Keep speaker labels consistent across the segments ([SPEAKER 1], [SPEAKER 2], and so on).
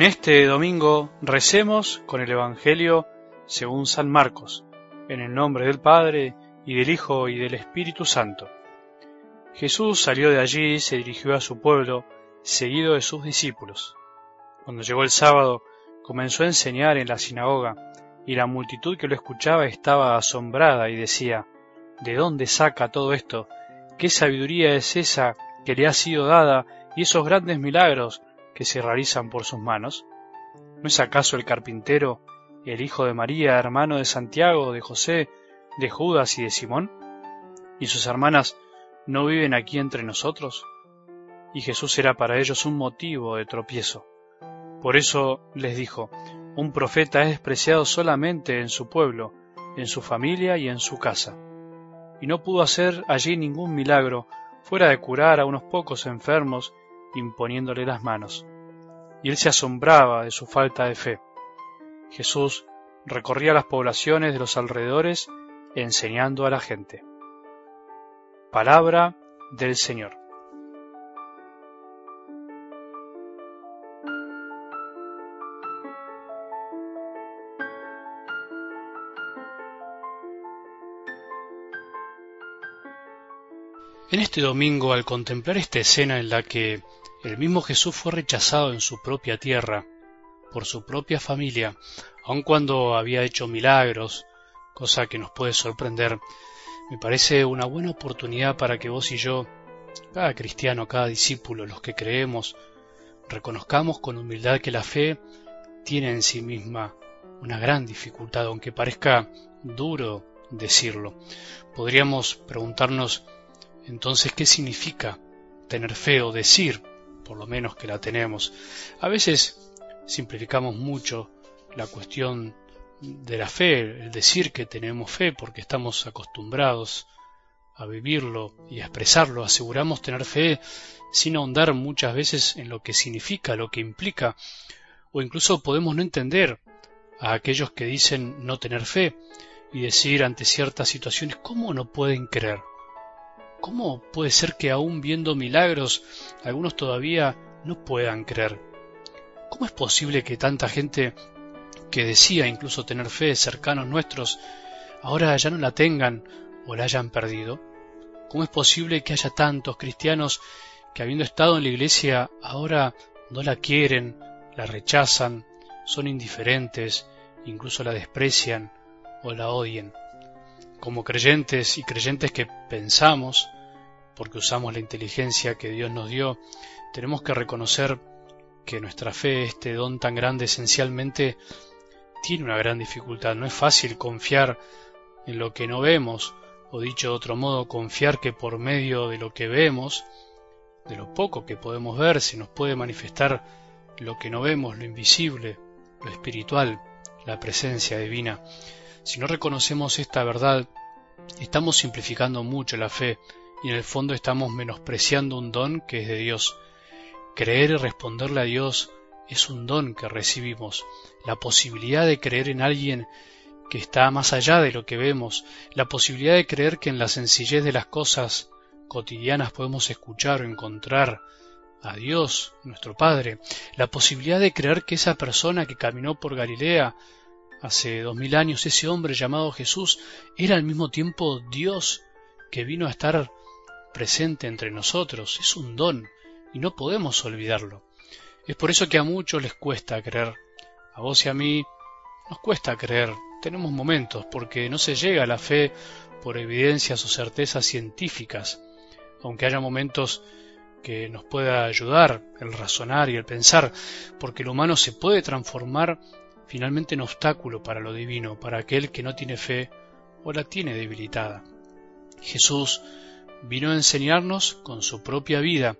[SPEAKER 1] En este domingo recemos con el Evangelio según San Marcos, en el nombre del Padre, y del Hijo, y del Espíritu Santo. Jesús salió de allí y se dirigió a su pueblo, seguido de sus discípulos. Cuando llegó el sábado, comenzó a enseñar en la sinagoga, y la multitud que lo escuchaba estaba asombrada y decía, ¿De dónde saca todo esto? ¿Qué sabiduría es esa que le ha sido dada y esos grandes milagros que se realizan por sus manos? ¿No es acaso el carpintero, el hijo de María, hermano de Santiago, de José, de Judas y de Simón? ¿Y sus hermanas no viven aquí entre nosotros? Y Jesús era para ellos un motivo de tropiezo. Por eso les dijo, un profeta es despreciado solamente en su pueblo, en su familia y en su casa. Y no pudo hacer allí ningún milagro, fuera de curar a unos pocos enfermos imponiéndole las manos. Y él se asombraba de su falta de fe. Jesús recorría las poblaciones de los alrededores enseñando a la gente. Palabra del Señor. En este domingo, al contemplar esta escena en la que el mismo Jesús fue rechazado en su propia tierra, por su propia familia, aun cuando había hecho milagros, cosa que nos puede sorprender, me parece una buena oportunidad para que vos y yo, cada cristiano, cada discípulo, los que creemos, reconozcamos con humildad que la fe tiene en sí misma una gran dificultad, aunque parezca duro decirlo. Podríamos preguntarnos entonces, ¿qué significa tener fe o decir, por lo menos que la tenemos? A veces simplificamos mucho la cuestión de la fe, el decir que tenemos fe porque estamos acostumbrados a vivirlo y a expresarlo, aseguramos tener fe sin ahondar muchas veces en lo que significa, lo que implica, o incluso podemos no entender a aquellos que dicen no tener fe y decir ante ciertas situaciones cómo no pueden creer. ¿Cómo puede ser que aún viendo milagros algunos todavía no puedan creer? ¿Cómo es posible que tanta gente que decía incluso tener fe cercanos nuestros ahora ya no la tengan o la hayan perdido? ¿Cómo es posible que haya tantos cristianos que habiendo estado en la iglesia ahora no la quieren, la rechazan, son indiferentes, incluso la desprecian o la odien? Como creyentes y creyentes que pensamos, porque usamos la inteligencia que Dios nos dio, tenemos que reconocer que nuestra fe, este don tan grande, esencialmente tiene una gran dificultad. No es fácil confiar en lo que no vemos, o dicho de otro modo, confiar que por medio de lo que vemos, de lo poco que podemos ver, se nos puede manifestar lo que no vemos, lo invisible, lo espiritual, la presencia divina. Si no reconocemos esta verdad, estamos simplificando mucho la fe y en el fondo estamos menospreciando un don que es de Dios. Creer y responderle a Dios es un don que recibimos, la posibilidad de creer en alguien que está más allá de lo que vemos, la posibilidad de creer que en la sencillez de las cosas cotidianas podemos escuchar o encontrar a Dios, nuestro Padre, la posibilidad de creer que esa persona que caminó por Galilea hace dos mil años, ese hombre llamado Jesús era al mismo tiempo Dios que vino a estar presente entre nosotros. Es un don y no podemos olvidarlo. Es por eso que a muchos les cuesta creer. A vos y a mí nos cuesta creer. Tenemos momentos porque no se llega a la fe por evidencias o certezas científicas, aunque haya momentos que nos pueda ayudar el razonar y el pensar, porque el humano se puede transformar finalmente un obstáculo para lo divino, para aquel que no tiene fe o la tiene debilitada. Jesús vino a enseñarnos con su propia vida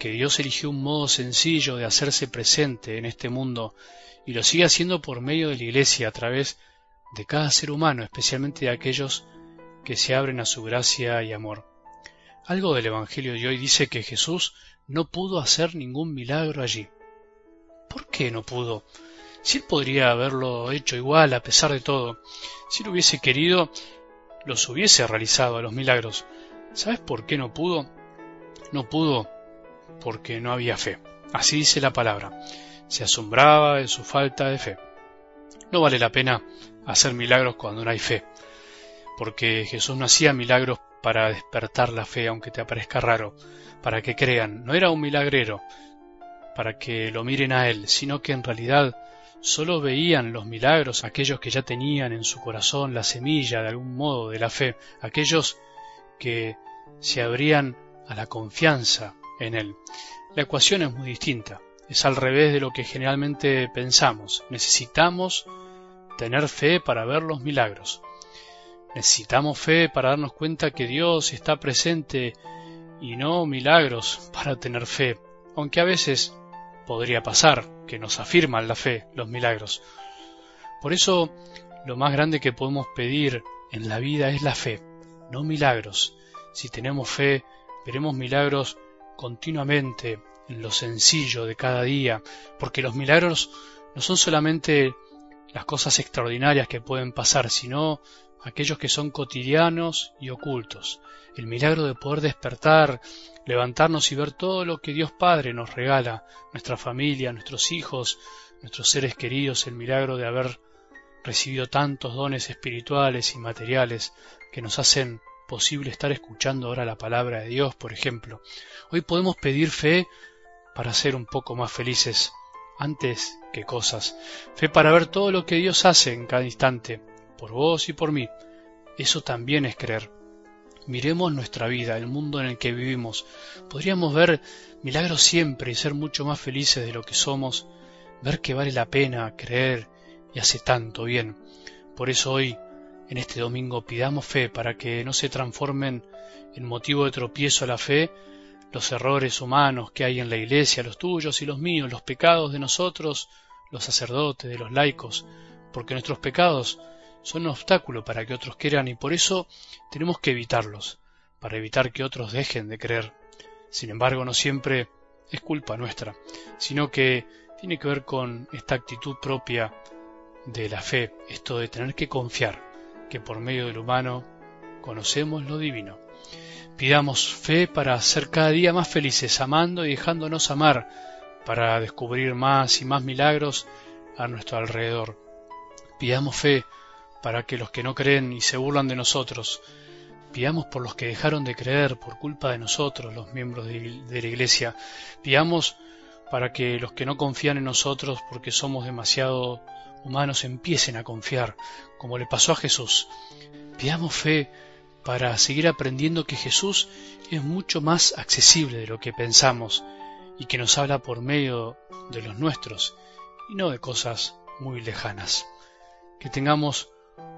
[SPEAKER 1] que Dios eligió un modo sencillo de hacerse presente en este mundo y lo sigue haciendo por medio de la Iglesia a través de cada ser humano, especialmente de aquellos que se abren a su gracia y amor. Algo del Evangelio de hoy dice que Jesús no pudo hacer ningún milagro allí. ¿Por qué no pudo? Si él podría haberlo hecho igual a pesar de todo, si él hubiese querido, los hubiese realizado a los milagros. ¿Sabes por qué no pudo? No pudo porque no había fe. Así dice la palabra. se asombraba de su falta de fe. No vale la pena hacer milagros cuando no hay fe, porque Jesús no hacía milagros para despertar la fe, aunque te aparezca raro, para que crean. No era un milagrero para que lo miren a Él, sino que en realidad solo veían los milagros aquellos que ya tenían en su corazón la semilla de algún modo de la fe, aquellos que se abrían a la confianza en Él. La ecuación es muy distinta, es al revés de lo que generalmente pensamos. Necesitamos tener fe para ver los milagros. Necesitamos fe para darnos cuenta que Dios está presente y no milagros para tener fe, aunque a veces podría pasar que nos afirman la fe los milagros. Por eso lo más grande que podemos pedir en la vida es la fe, no milagros. Si tenemos fe, veremos milagros continuamente en lo sencillo de cada día, porque los milagros no son solamente las cosas extraordinarias que pueden pasar, sino aquellos que son cotidianos y ocultos. El milagro de poder despertar, levantarnos y ver todo lo que Dios Padre nos regala, nuestra familia, nuestros hijos, nuestros seres queridos, el milagro de haber recibido tantos dones espirituales y materiales que nos hacen posible estar escuchando ahora la palabra de Dios, por ejemplo. Hoy podemos pedir fe para ser un poco más felices antes que cosas. Fe para ver todo lo que Dios hace en cada instante, por vos y por mí. Eso también es creer. Miremos nuestra vida, el mundo en el que vivimos. Podríamos ver milagros siempre y ser mucho más felices de lo que somos, ver que vale la pena creer y hace tanto bien. Por eso hoy, en este domingo, pidamos fe para que no se transformen en motivo de tropiezo a la fe los errores humanos que hay en la iglesia, los tuyos y los míos, los pecados de nosotros, los sacerdotes, de los laicos, porque nuestros pecados son un obstáculo para que otros quieran y por eso tenemos que evitarlos, para evitar que otros dejen de creer. Sin embargo, no siempre es culpa nuestra, sino que tiene que ver con esta actitud propia de la fe, esto de tener que confiar que por medio del humano conocemos lo divino. Pidamos fe para ser cada día más felices, amando y dejándonos amar, para descubrir más y más milagros a nuestro alrededor. Pidamos fe para que los que no creen y se burlan de nosotros, pidamos por los que dejaron de creer por culpa de nosotros, los miembros de, la Iglesia, pidamos para que los que no confían en nosotros porque somos demasiado humanos empiecen a confiar, como le pasó a Jesús. Pidamos fe para seguir aprendiendo que Jesús es mucho más accesible de lo que pensamos y que nos habla por medio de los nuestros y no de cosas muy lejanas. Que tengamos